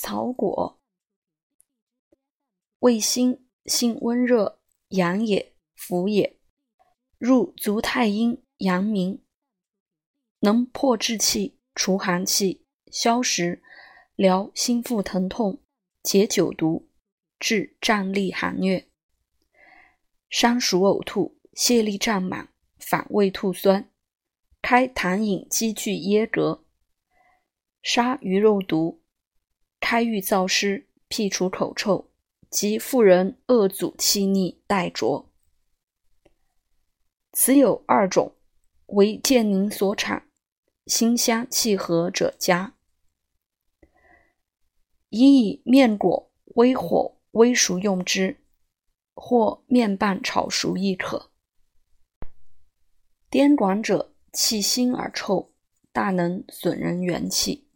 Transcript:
草果。味辛，性温热，阳也，服也。入足太阴、阳明，能破滞气，除寒气，消食，疗心腹疼痛，解酒毒，治战栗寒疟。伤暑呕吐，泻痢胀满，反胃吐酸，开痰饮积聚噎膈。杀鱼肉毒，开郁燥湿，辟除口臭，及妇人恶阻气逆带浊。此有二种，为健宁所产，辛香气和者佳。宜以面裹微火微熟用之，或面拌炒熟亦可。颠管者气辛而臭，大能损人元气。